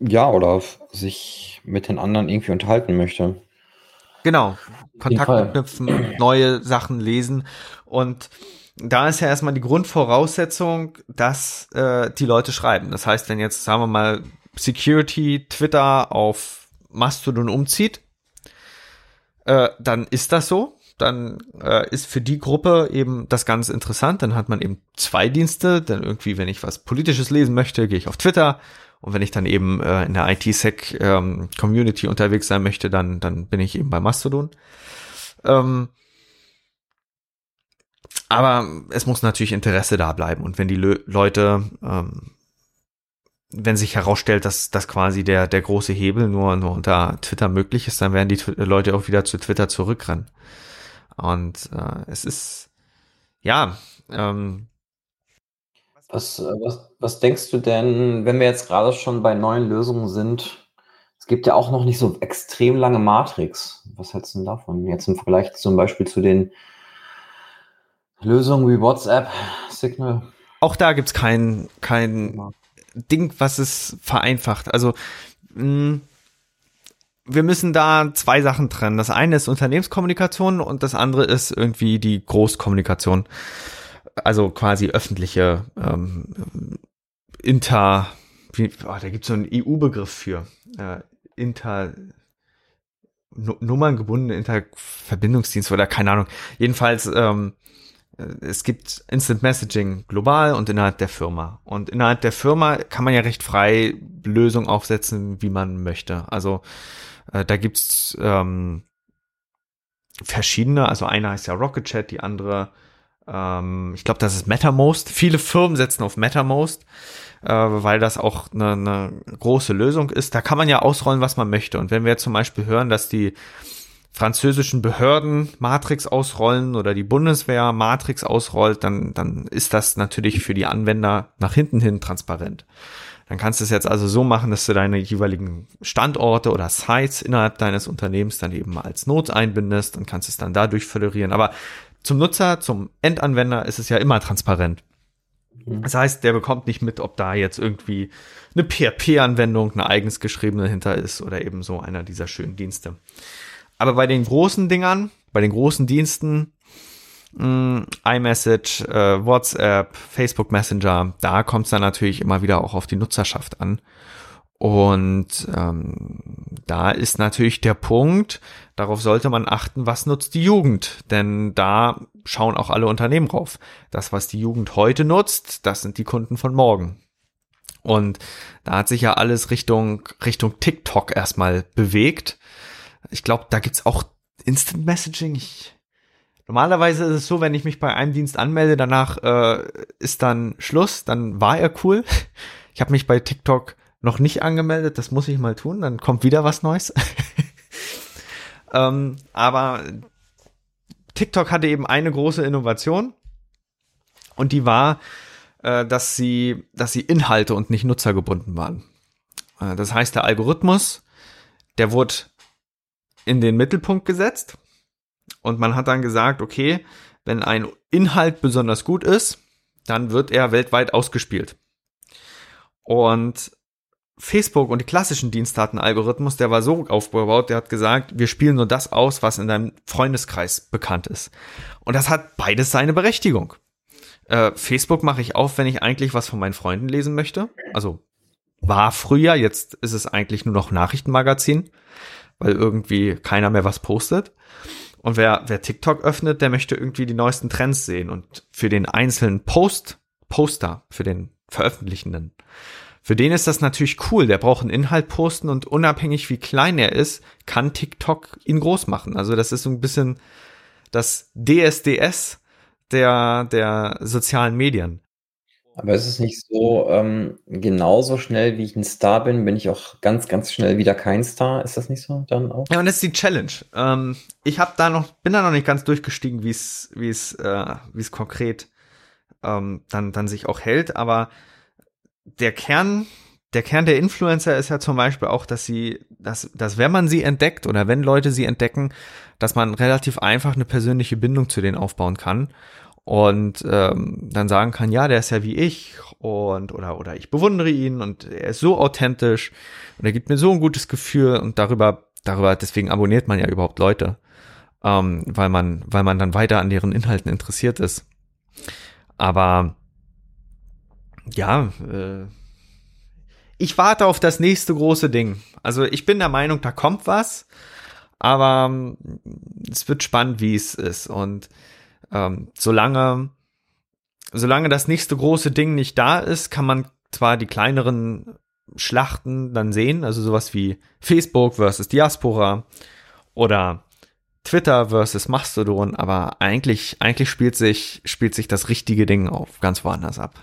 Ja, oder sich mit den anderen irgendwie unterhalten möchte. Genau. Kontakte knüpfen, neue Sachen lesen. Und da ist ja erstmal die Grundvoraussetzung, dass äh, die Leute schreiben. Das heißt, wenn jetzt, sagen wir mal, Security Twitter auf Mastodon umzieht, äh, dann ist das so dann äh, ist für die Gruppe eben das ganz interessant. Dann hat man eben zwei Dienste. Dann irgendwie, wenn ich was Politisches lesen möchte, gehe ich auf Twitter. Und wenn ich dann eben äh, in der IT-Sec-Community ähm, unterwegs sein möchte, dann, dann bin ich eben bei Mastodon. Ähm, aber es muss natürlich Interesse da bleiben. Und wenn die Le Leute, ähm, wenn sich herausstellt, dass, dass quasi der, der große Hebel nur, nur unter Twitter möglich ist, dann werden die Leute auch wieder zu Twitter zurückrennen. Und äh, es ist, ja, ähm, was, äh, was, was denkst du denn, wenn wir jetzt gerade schon bei neuen Lösungen sind? Es gibt ja auch noch nicht so extrem lange Matrix. Was hältst du denn davon? Jetzt im Vergleich zum Beispiel zu den Lösungen wie WhatsApp, Signal. Auch da gibt's kein, kein Ding, was es vereinfacht. Also mh, hm, wir müssen da zwei Sachen trennen. Das eine ist Unternehmenskommunikation und das andere ist irgendwie die Großkommunikation. Also quasi öffentliche ähm, Inter, wie, oh, da gibt es so einen EU-Begriff für. Äh, Inter nummerngebundene Interverbindungsdienste oder keine Ahnung. Jedenfalls, ähm, es gibt Instant Messaging global und innerhalb der Firma. Und innerhalb der Firma kann man ja recht frei Lösungen aufsetzen, wie man möchte. Also äh, da gibt's ähm, verschiedene, also eine heißt ja Rocket Chat, die andere, ähm, ich glaube, das ist MetaMost. Viele Firmen setzen auf MetaMost, äh, weil das auch eine, eine große Lösung ist. Da kann man ja ausrollen, was man möchte. Und wenn wir jetzt zum Beispiel hören, dass die französischen Behörden Matrix ausrollen oder die Bundeswehr Matrix ausrollt, dann, dann ist das natürlich für die Anwender nach hinten hin transparent. Dann kannst du es jetzt also so machen, dass du deine jeweiligen Standorte oder Sites innerhalb deines Unternehmens dann eben als Not einbindest und kannst es dann dadurch föderieren. Aber zum Nutzer, zum Endanwender ist es ja immer transparent. Mhm. Das heißt, der bekommt nicht mit, ob da jetzt irgendwie eine PHP-Anwendung, eine eigens geschriebene hinter ist oder eben so einer dieser schönen Dienste. Aber bei den großen Dingern, bei den großen Diensten, Mm, iMessage, äh, WhatsApp, Facebook Messenger, da kommt es dann natürlich immer wieder auch auf die Nutzerschaft an. Und ähm, da ist natürlich der Punkt, darauf sollte man achten, was nutzt die Jugend. Denn da schauen auch alle Unternehmen drauf. Das, was die Jugend heute nutzt, das sind die Kunden von morgen. Und da hat sich ja alles Richtung, Richtung TikTok erstmal bewegt. Ich glaube, da gibt's auch Instant Messaging. Ich Normalerweise ist es so, wenn ich mich bei einem Dienst anmelde, danach äh, ist dann Schluss, dann war er cool. Ich habe mich bei TikTok noch nicht angemeldet, das muss ich mal tun, dann kommt wieder was Neues. ähm, aber TikTok hatte eben eine große Innovation und die war, äh, dass sie, dass sie Inhalte und nicht Nutzer gebunden waren. Äh, das heißt, der Algorithmus, der wurde in den Mittelpunkt gesetzt und man hat dann gesagt, okay, wenn ein Inhalt besonders gut ist, dann wird er weltweit ausgespielt. Und Facebook und die klassischen Dienste hatten einen Algorithmus, der war so aufgebaut, der hat gesagt, wir spielen nur das aus, was in deinem Freundeskreis bekannt ist. Und das hat beides seine Berechtigung. Äh, Facebook mache ich auf, wenn ich eigentlich was von meinen Freunden lesen möchte. Also war früher, jetzt ist es eigentlich nur noch Nachrichtenmagazin, weil irgendwie keiner mehr was postet. Und wer, wer TikTok öffnet, der möchte irgendwie die neuesten Trends sehen. Und für den einzelnen Post, Poster, für den Veröffentlichenden, für den ist das natürlich cool. Der braucht einen Inhalt posten und unabhängig wie klein er ist, kann TikTok ihn groß machen. Also das ist so ein bisschen das DSDS der, der sozialen Medien. Aber ist es nicht so, ähm, genauso schnell wie ich ein Star bin, bin ich auch ganz, ganz schnell wieder kein Star? Ist das nicht so dann auch? Ja, und das ist die Challenge. Ähm, ich habe da noch, bin da noch nicht ganz durchgestiegen, wie es, wie es, äh, wie es konkret ähm, dann, dann sich auch hält. Aber der Kern, der Kern der Influencer ist ja zum Beispiel auch, dass sie, dass, dass wenn man sie entdeckt oder wenn Leute sie entdecken, dass man relativ einfach eine persönliche Bindung zu denen aufbauen kann und ähm, dann sagen kann, ja, der ist ja wie ich und oder oder ich bewundere ihn und er ist so authentisch und er gibt mir so ein gutes Gefühl und darüber darüber deswegen abonniert man ja überhaupt Leute, ähm, weil man weil man dann weiter an deren Inhalten interessiert ist. Aber ja, äh, ich warte auf das nächste große Ding. Also ich bin der Meinung, da kommt was, aber ähm, es wird spannend, wie es ist und ähm, solange, solange das nächste große Ding nicht da ist, kann man zwar die kleineren Schlachten dann sehen, also sowas wie Facebook versus Diaspora oder Twitter versus Mastodon, aber eigentlich, eigentlich spielt sich, spielt sich das richtige Ding auf ganz woanders ab.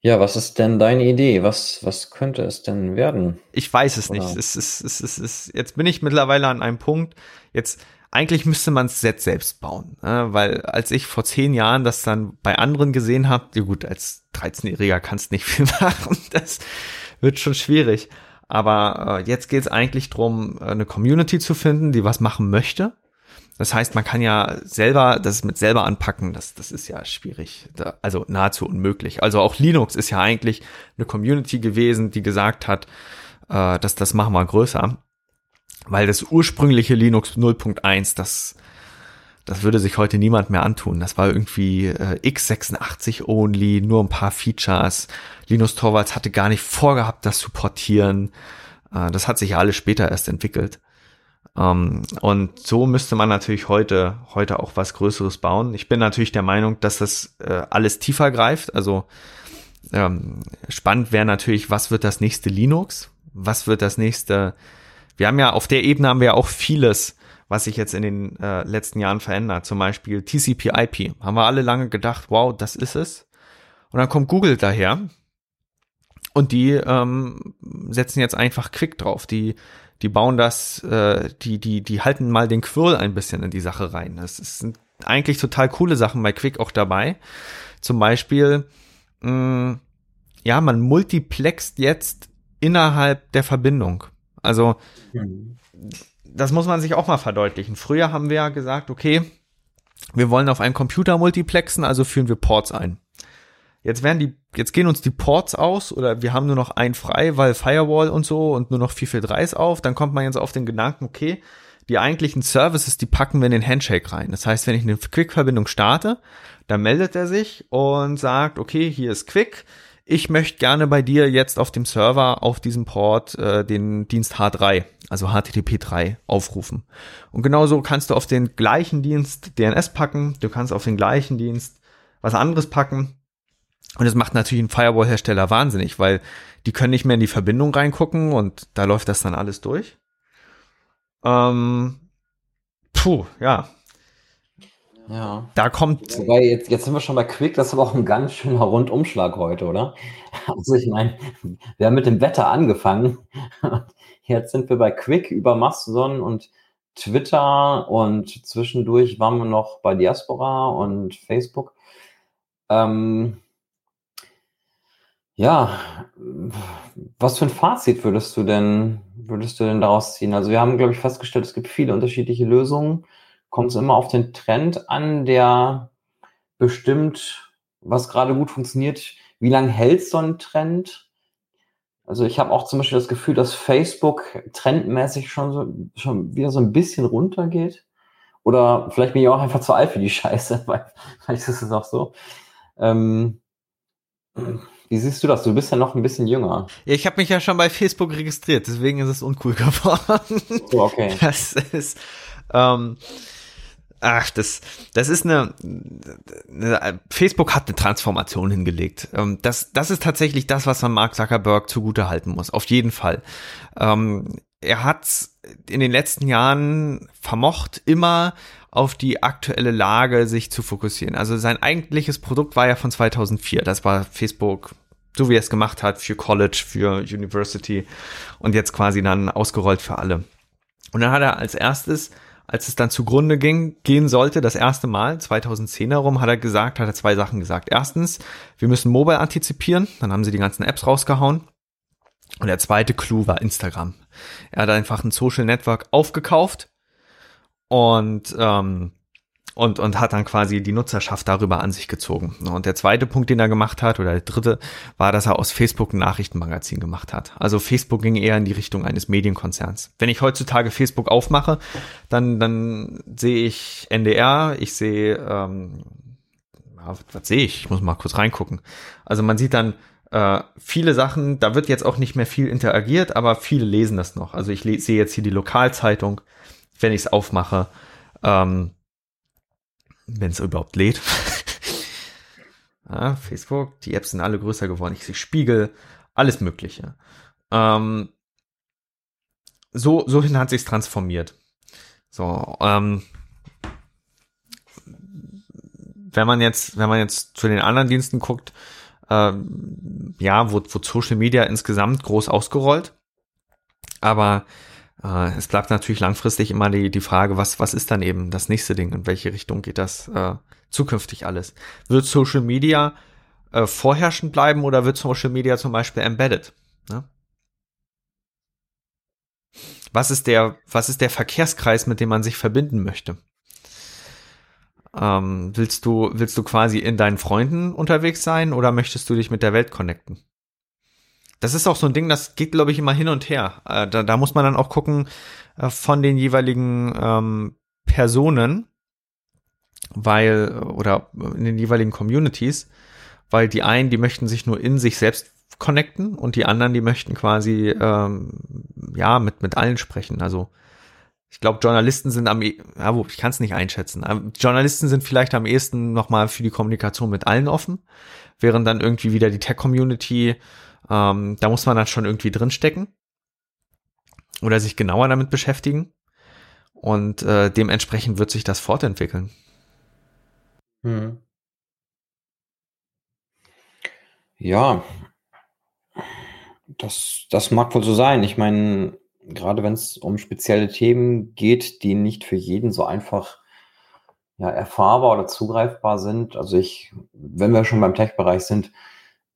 Ja, was ist denn deine Idee? Was, was könnte es denn werden? Ich weiß es Oder? nicht. Es ist, es ist, es ist, jetzt bin ich mittlerweile an einem Punkt. Jetzt, eigentlich müsste man das Set selbst bauen, ne? weil als ich vor zehn Jahren das dann bei anderen gesehen habe, ja gut, als 13-Jähriger kannst nicht viel machen, das wird schon schwierig. Aber äh, jetzt geht es eigentlich drum, eine Community zu finden, die was machen möchte. Das heißt, man kann ja selber das mit selber anpacken, das, das ist ja schwierig, also nahezu unmöglich. Also auch Linux ist ja eigentlich eine Community gewesen, die gesagt hat, äh, dass das machen wir größer weil das ursprüngliche Linux 0.1, das, das würde sich heute niemand mehr antun. Das war irgendwie äh, x86 only, nur ein paar Features. Linus Torvalds hatte gar nicht vorgehabt, das zu portieren. Äh, das hat sich ja alles später erst entwickelt. Um, ähm, und so müsste man natürlich heute, heute auch was Größeres bauen. Ich bin natürlich der Meinung, dass das äh, alles tiefer greift. Also ähm, spannend wäre natürlich, was wird das nächste Linux? Was wird das nächste wir haben ja auf der Ebene haben wir ja auch vieles, was sich jetzt in den äh, letzten Jahren verändert. Zum Beispiel TCP/IP. Haben wir alle lange gedacht, wow, das ist es. Und dann kommt Google daher und die ähm, setzen jetzt einfach Quick drauf. Die die bauen das, äh, die die die halten mal den Quirl ein bisschen in die Sache rein. Das sind eigentlich total coole Sachen bei Quick auch dabei. Zum Beispiel, mh, mm, ja, man multiplext jetzt innerhalb der Verbindung. Also, das muss man sich auch mal verdeutlichen. Früher haben wir ja gesagt, okay, wir wollen auf einem Computer multiplexen, also führen wir Ports ein. Jetzt werden die, jetzt gehen uns die Ports aus oder wir haben nur noch ein frei, weil Firewall und so und nur noch 443 auf. Dann kommt man jetzt auf den Gedanken, okay, die eigentlichen Services, die packen wir in den Handshake rein. Das heißt, wenn ich eine Quick-Verbindung starte, dann meldet er sich und sagt, okay, hier ist Quick ich möchte gerne bei dir jetzt auf dem Server auf diesem Port äh, den Dienst H3, also HTTP 3, aufrufen. Und genauso kannst du auf den gleichen Dienst DNS packen, du kannst auf den gleichen Dienst was anderes packen. Und das macht natürlich einen Firewall-Hersteller wahnsinnig, weil die können nicht mehr in die Verbindung reingucken und da läuft das dann alles durch. Ähm, puh, ja, ja. Da kommt. Wobei, jetzt, jetzt sind wir schon bei Quick, das ist aber auch ein ganz schöner Rundumschlag heute, oder? Also ich meine, wir haben mit dem Wetter angefangen. Jetzt sind wir bei Quick über Mastodon und Twitter und zwischendurch waren wir noch bei Diaspora und Facebook. Ähm, ja, was für ein Fazit würdest du denn, würdest du denn daraus ziehen? Also wir haben, glaube ich, festgestellt, es gibt viele unterschiedliche Lösungen kommt es immer auf den Trend an, der bestimmt, was gerade gut funktioniert. Wie lange hält so ein Trend? Also ich habe auch zum Beispiel das Gefühl, dass Facebook trendmäßig schon, so, schon wieder so ein bisschen runtergeht. Oder vielleicht bin ich auch einfach zu alt für die Scheiße, weil vielleicht ist es auch so. Ähm, wie siehst du das? Du bist ja noch ein bisschen jünger. Ja, ich habe mich ja schon bei Facebook registriert, deswegen ist es uncool geworden. Oh, okay. Das ist, ähm, ach, das, das ist eine, eine, Facebook hat eine Transformation hingelegt. Ähm, das, das ist tatsächlich das, was man Mark Zuckerberg zugute halten muss. Auf jeden Fall. Ähm, er hat in den letzten Jahren vermocht, immer auf die aktuelle Lage sich zu fokussieren. Also sein eigentliches Produkt war ja von 2004. Das war Facebook, so wie er es gemacht hat, für College, für University und jetzt quasi dann ausgerollt für alle. Und dann hat er als erstes, als es dann zugrunde ging, gehen sollte, das erste Mal, 2010 herum, hat er gesagt, hat er zwei Sachen gesagt. Erstens, wir müssen Mobile antizipieren. Dann haben sie die ganzen Apps rausgehauen. Und der zweite Clou war Instagram. Er hat einfach ein Social Network aufgekauft und ähm, und, und hat dann quasi die Nutzerschaft darüber an sich gezogen. Und der zweite Punkt, den er gemacht hat, oder der dritte, war, dass er aus Facebook ein Nachrichtenmagazin gemacht hat. Also Facebook ging eher in die Richtung eines Medienkonzerns. Wenn ich heutzutage Facebook aufmache, dann, dann sehe ich NDR, ich sehe, ähm, was, was sehe ich? Ich muss mal kurz reingucken. Also man sieht dann äh, viele Sachen, da wird jetzt auch nicht mehr viel interagiert, aber viele lesen das noch. Also ich sehe jetzt hier die Lokalzeitung, wenn ich es aufmache. Ähm, wenn es überhaupt lädt. ja, Facebook, die Apps sind alle größer geworden. Ich sehe Spiegel, alles Mögliche. Ähm, so, so hin hat sich's transformiert. So, ähm, wenn man jetzt, wenn man jetzt zu den anderen Diensten guckt, ähm, ja, wurde, wurde Social Media insgesamt groß ausgerollt. Aber äh, es bleibt natürlich langfristig immer die, die Frage, was, was ist dann eben das nächste Ding? In welche Richtung geht das äh, zukünftig alles? Wird Social Media äh, vorherrschend bleiben oder wird Social Media zum Beispiel embedded? Ne? Was ist der, was ist der Verkehrskreis, mit dem man sich verbinden möchte? Ähm, willst du, willst du quasi in deinen Freunden unterwegs sein oder möchtest du dich mit der Welt connecten? Das ist auch so ein Ding, das geht, glaube ich, immer hin und her. Äh, da, da muss man dann auch gucken äh, von den jeweiligen ähm, Personen, weil, oder in den jeweiligen Communities, weil die einen, die möchten sich nur in sich selbst connecten und die anderen, die möchten quasi ähm, ja mit mit allen sprechen. Also ich glaube, Journalisten sind am, e ja, wo, ich kann es nicht einschätzen. Journalisten sind vielleicht am ehesten nochmal für die Kommunikation mit allen offen, während dann irgendwie wieder die Tech-Community ähm, da muss man dann schon irgendwie drinstecken oder sich genauer damit beschäftigen. Und äh, dementsprechend wird sich das fortentwickeln. Hm. Ja, das, das mag wohl so sein. Ich meine, gerade wenn es um spezielle Themen geht, die nicht für jeden so einfach ja, erfahrbar oder zugreifbar sind. Also ich, wenn wir schon beim Tech-Bereich sind,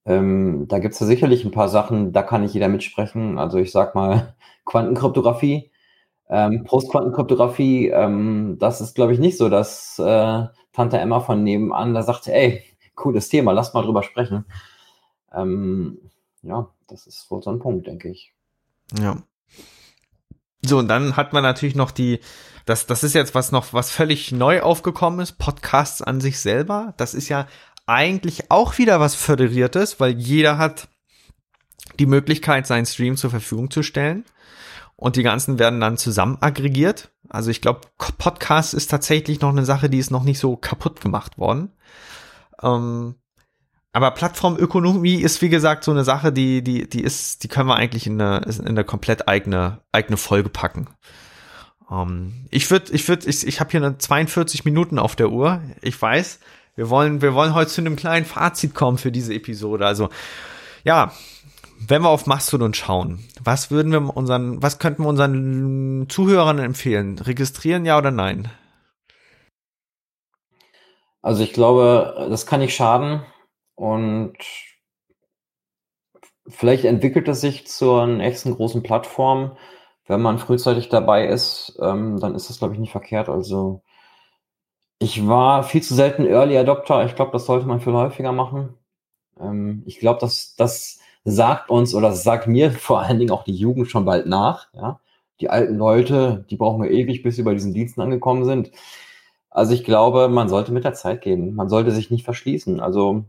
ähm, da gibt es ja sicherlich ein paar Sachen, da kann nicht jeder mitsprechen. Also ich sag mal Quantenkryptographie, ähm, Postquantenkryptographie, ähm, das ist, glaube ich, nicht so, dass äh, Tante Emma von nebenan da sagt, ey, cooles Thema, lass mal drüber sprechen. Ähm, ja, das ist wohl so ein Punkt, denke ich. Ja. So, und dann hat man natürlich noch die, das, das ist jetzt was noch, was völlig neu aufgekommen ist, Podcasts an sich selber. Das ist ja eigentlich auch wieder was Föderiertes, weil jeder hat die Möglichkeit, seinen Stream zur Verfügung zu stellen. Und die ganzen werden dann zusammen aggregiert. Also ich glaube, Podcast ist tatsächlich noch eine Sache, die ist noch nicht so kaputt gemacht worden. Ähm, aber Plattformökonomie ist, wie gesagt, so eine Sache, die, die, die ist, die können wir eigentlich in eine, in eine komplett eigene, eigene Folge packen. Ähm, ich würde, ich würde, ich, ich habe hier eine 42 Minuten auf der Uhr. Ich weiß, wir wollen, wir wollen heute zu einem kleinen Fazit kommen für diese Episode. Also, ja, wenn wir auf Mastodon schauen, was würden wir unseren, was könnten wir unseren Zuhörern empfehlen? Registrieren, ja oder nein? Also ich glaube, das kann nicht schaden und vielleicht entwickelt es sich zur nächsten großen Plattform. Wenn man frühzeitig dabei ist, ähm, dann ist das, glaube ich, nicht verkehrt. Also ich war viel zu selten Early Adopter. Ich glaube, das sollte man viel häufiger machen. Ähm, ich glaube, dass das sagt uns oder sagt mir vor allen Dingen auch die Jugend schon bald nach. Ja? Die alten Leute, die brauchen wir ewig, bis sie bei diesen Diensten angekommen sind. Also ich glaube, man sollte mit der Zeit gehen. Man sollte sich nicht verschließen. Also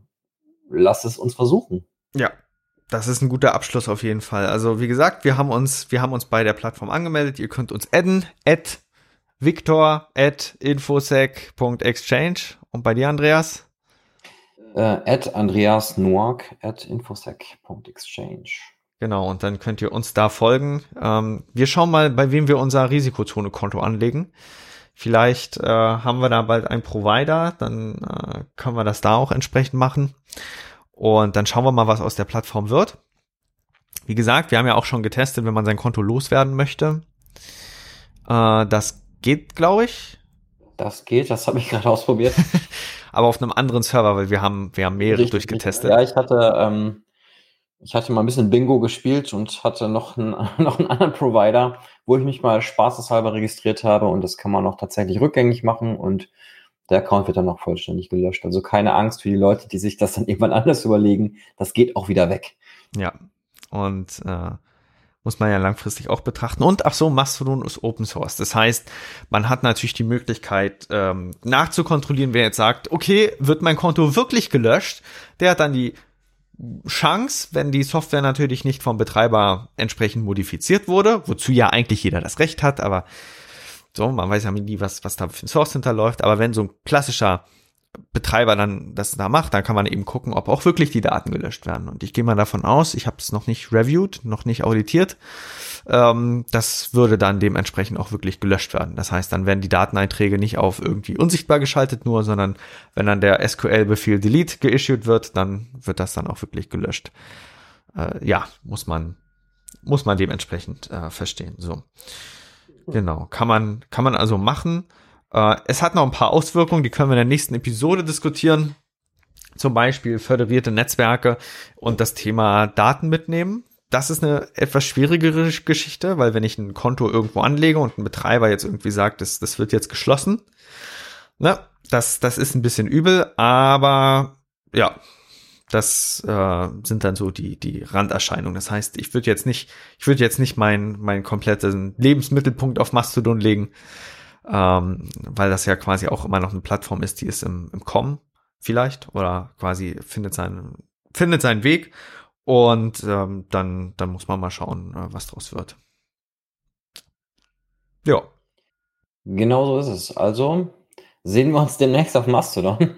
lass es uns versuchen. Ja, das ist ein guter Abschluss auf jeden Fall. Also wie gesagt, wir haben uns, wir haben uns bei der Plattform angemeldet. Ihr könnt uns adden, add Victor at infosec.exchange. Und bei dir, Andreas? Äh, at Andreas Noack at infosec.exchange. Genau, und dann könnt ihr uns da folgen. Ähm, wir schauen mal, bei wem wir unser Risikozone-Konto anlegen. Vielleicht äh, haben wir da bald einen Provider, dann äh, können wir das da auch entsprechend machen. Und dann schauen wir mal, was aus der Plattform wird. Wie gesagt, wir haben ja auch schon getestet, wenn man sein Konto loswerden möchte. Äh, das geht, glaube ich. Das geht, das habe ich gerade ausprobiert. Aber auf einem anderen Server, weil wir haben, wir haben mehrere richtig, durchgetestet. Ja, ich hatte, ähm, ich hatte mal ein bisschen Bingo gespielt und hatte noch einen, noch einen anderen Provider, wo ich mich mal spaßeshalber registriert habe und das kann man auch tatsächlich rückgängig machen und der Account wird dann auch vollständig gelöscht. Also keine Angst für die Leute, die sich das dann irgendwann anders überlegen. Das geht auch wieder weg. Ja, und äh, muss man ja langfristig auch betrachten. Und ach so, Mastodon ist Open Source. Das heißt, man hat natürlich die Möglichkeit ähm, nachzukontrollieren, wer jetzt sagt, okay, wird mein Konto wirklich gelöscht? Der hat dann die Chance, wenn die Software natürlich nicht vom Betreiber entsprechend modifiziert wurde, wozu ja eigentlich jeder das Recht hat, aber so, man weiß ja nie, was, was da für ein Source hinterläuft, aber wenn so ein klassischer Betreiber dann das da macht, dann kann man eben gucken, ob auch wirklich die Daten gelöscht werden. Und ich gehe mal davon aus, ich habe es noch nicht reviewed, noch nicht auditiert, ähm, das würde dann dementsprechend auch wirklich gelöscht werden. Das heißt, dann werden die Dateneinträge nicht auf irgendwie unsichtbar geschaltet nur, sondern wenn dann der SQL-Befehl delete geissued wird, dann wird das dann auch wirklich gelöscht. Äh, ja, muss man muss man dementsprechend äh, verstehen. So, genau, kann man kann man also machen. Äh, es hat noch ein paar Auswirkungen, die können wir in der nächsten Episode diskutieren. Zum Beispiel föderierte Netzwerke und das Thema Daten mitnehmen. Das ist eine etwas schwierigere Geschichte, weil wenn ich ein Konto irgendwo anlege und ein Betreiber jetzt irgendwie sagt, das, das wird jetzt geschlossen, na, das, das ist ein bisschen übel, aber ja, das äh, sind dann so die die Randerscheinungen. Das heißt, ich würde jetzt nicht, ich würde jetzt nicht meinen meinen kompletten Lebensmittelpunkt auf Mastodon legen, ähm, weil das ja quasi auch immer noch eine Plattform ist, die ist im, im Kommen vielleicht oder quasi findet seinen, findet seinen Weg und ähm, dann, dann muss man mal schauen, äh, was draus wird. Ja. Genau so ist es. Also sehen wir uns demnächst auf Mastodon.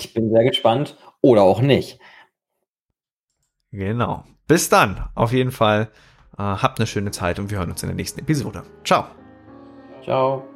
Ich bin sehr gespannt. Oder auch nicht. Genau. Bis dann. Auf jeden Fall. Äh, habt eine schöne Zeit und wir hören uns in der nächsten Episode. Ciao. Ciao.